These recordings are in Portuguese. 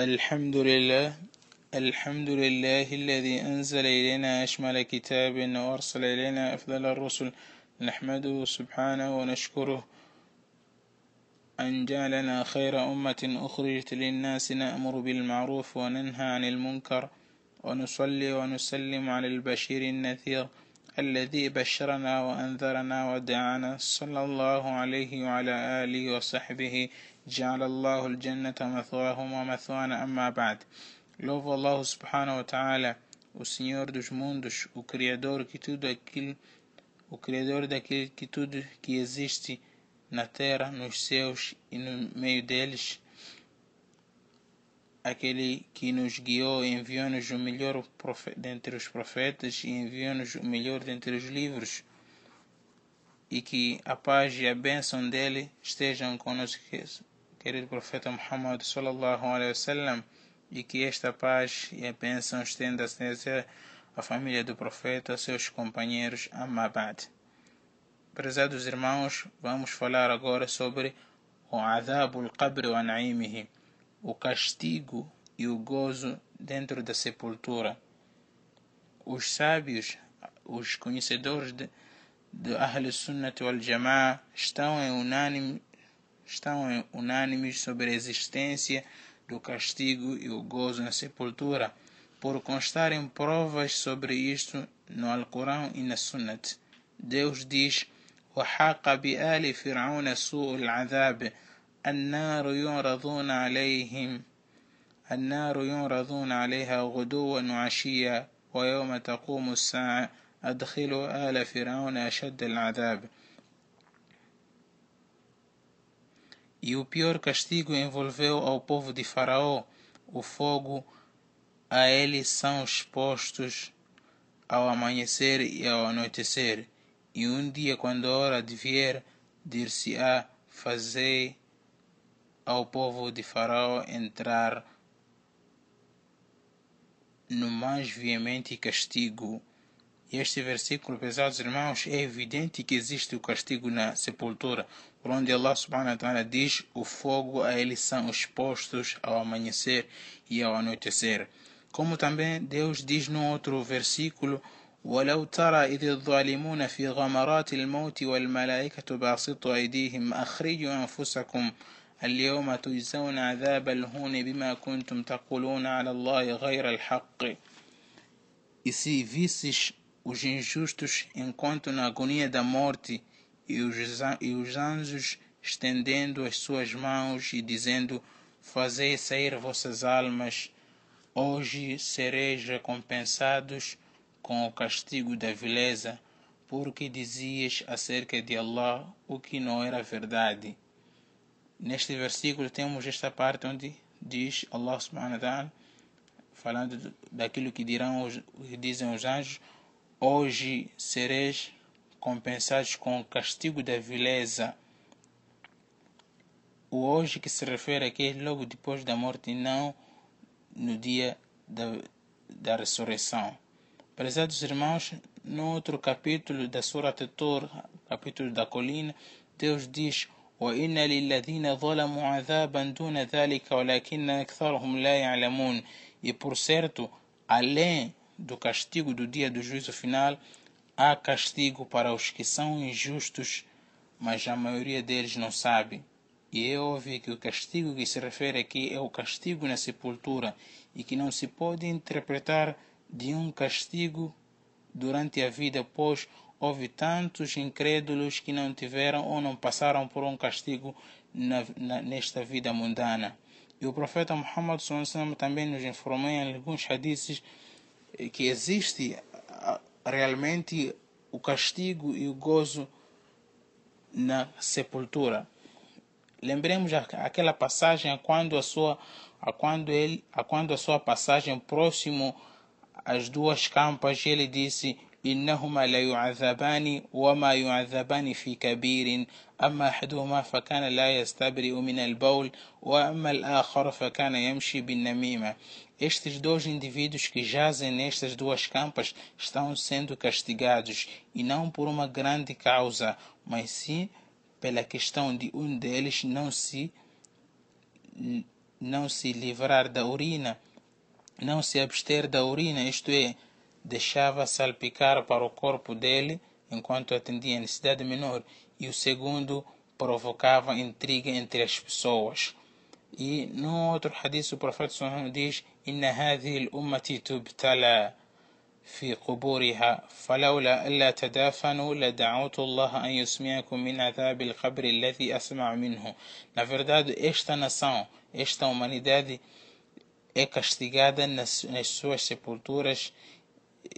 الحمد لله الحمد لله الذي أنزل إلينا أشمل كتاب وأرسل إلينا أفضل الرسل. نحمده سبحانه ونشكره أن جعلنا خير أمة أخرجت للناس نأمر بالمعروف وننهى عن المنكر ونصلي ونسلم على البشير النذير. الذي بشرنا وأنذرنا ودعانا صلى الله عليه وعلى آله وصحبه جعل الله الجنة مثواهم ومثوانا أما بعد لوف الله سبحانه وتعالى o Senhor dos mundos, o Criador que tudo aquilo, o Criador daquilo que tudo que existe na terra, nos céus e. aquele que nos guiou enviou-nos o melhor dentre os profetas e enviou-nos o melhor dentre os livros, e que a paz e a bênção dele estejam conosco, querido profeta Muhammad sallallahu alaihi wasallam e que esta paz e a bênção estenda-se à família do profeta, seus companheiros, Amabad. Prezados irmãos, vamos falar agora sobre o Adab al-Qabr wa Naimihi, o castigo e o gozo dentro da sepultura. Os sábios, os conhecedores de, de Ahl Sunnah wal Jama'ah estão em unânime estão em unânimes sobre a existência do castigo e o gozo na sepultura, por constarem provas sobre isto no Alcorão e na Sunnat. Deus diz: وحاق بآل فرعون سوء العذاب النار يعرضون عليهم النار يعرضون عليها غدوا وعشيا ويوم تقوم الساعة أدخلوا آل فرعون أشد العذاب E o pior castigo envolveu ao povo de Faraó. O fogo a eles são expostos ao amanhecer e ao anoitecer. E um dia, quando a hora de vier, dir-se-á: fazer ao povo de Faraó entrar no mais veemente castigo. Este versículo, pesados irmãos, é evidente que existe o castigo na sepultura, por onde Allah subhanahu wa ta'ala diz o fogo a eles são expostos ao amanhecer e ao anoitecer. Como também Deus diz no outro versículo, ولو ترى إذ الظالمون في غمرات الموت والملائكة باسطوا أيديهم أخرجوا أنفسكم اليوم تجزون عذاب الهون بما كنتم تقولون على الله غير الحق E se visses os injustos enquanto na agonia da morte e os, e os anjos estendendo as suas mãos e dizendo fazei sair vossas almas hoje sereis recompensados com o castigo da vileza porque dizias acerca de Allah o que não era verdade neste versículo temos esta parte onde diz Allah subhanahu wa ta'ala falando daquilo que dirão os, que dizem os anjos Hoje sereis compensados com o castigo da vileza. O hoje que se refere aqui é logo depois da morte, não no dia da, da ressurreição. Prezados irmãos, no outro capítulo da Surah Tur, capítulo da colina, Deus diz: وإن للذين ظلموا عذابا دون ذلك ولكن أكثرهم لا يعلمون. E por certo, além do castigo do dia do juízo final, há castigo para os que são injustos, mas a maioria deles não sabe. E é óbvio que o castigo que se refere aqui é o castigo na sepultura e que não se pode interpretar de um castigo durante a vida, pois houve tantos incrédulos que não tiveram ou não passaram por um castigo na, na, nesta vida mundana. E o profeta Muhammad também nos informou em alguns hadiths que existe realmente o castigo e o gozo na sepultura. Lembremos aquela passagem quando a sua a quando ele a quando a sua passagem próximo às duas campas ele disse إنهما لا يعذبان وما يعذبان في كبير أما أحدهما فكان لا يستبرئ من البول وأما الآخر فكان يمشي بالنميمة estes dois indivíduos que jazem nestas duas campas estão sendo castigados, e não por uma grande causa, mas sim pela questão de um deles não se não se livrar da urina, não se abster da urina, isto é, deixava salpicar para o corpo dele enquanto atendia a necessidade menor, e o segundo provocava intriga entre as pessoas. E no outro hadith o profeta Sallallahu diz: "Inna hadhihi ummati tubtala fi quburiha, falawla alla tadafanu la da'utu an yusmiakum min adhab al-qabr alladhi asma'u minhu." Na verdade, esta nação, esta humanidade é castigada nas, nas suas sepulturas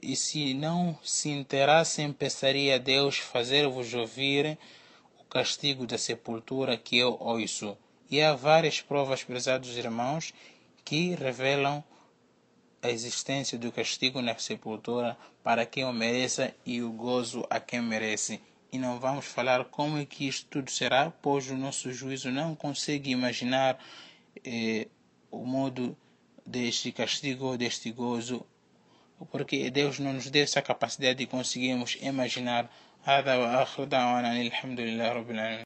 e se não se enterassem, pensaria Deus fazer-vos ouvir o castigo da sepultura que eu ouço. E há várias provas, prezados irmãos, que revelam a existência do castigo na sepultura para quem o mereça e o gozo a quem merece. E não vamos falar como é que isto tudo será, pois o nosso juízo não consegue imaginar eh, o modo deste castigo deste gozo, porque Deus não nos deu essa capacidade de conseguirmos imaginar. هذا وآخر دعوانا الحمد لله رب العالمين